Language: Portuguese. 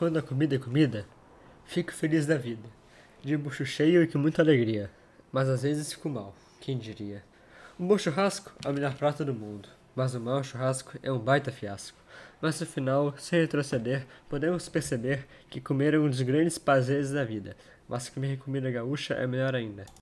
Quando a comida é comida, fico feliz da vida, de bucho cheio e com muita alegria. Mas às vezes fico mal, quem diria? Um bom churrasco é o melhor prato do mundo, mas um mau churrasco é um baita fiasco. Mas no final, sem retroceder, podemos perceber que comer é um dos grandes prazeres da vida, mas comer comida gaúcha é melhor ainda.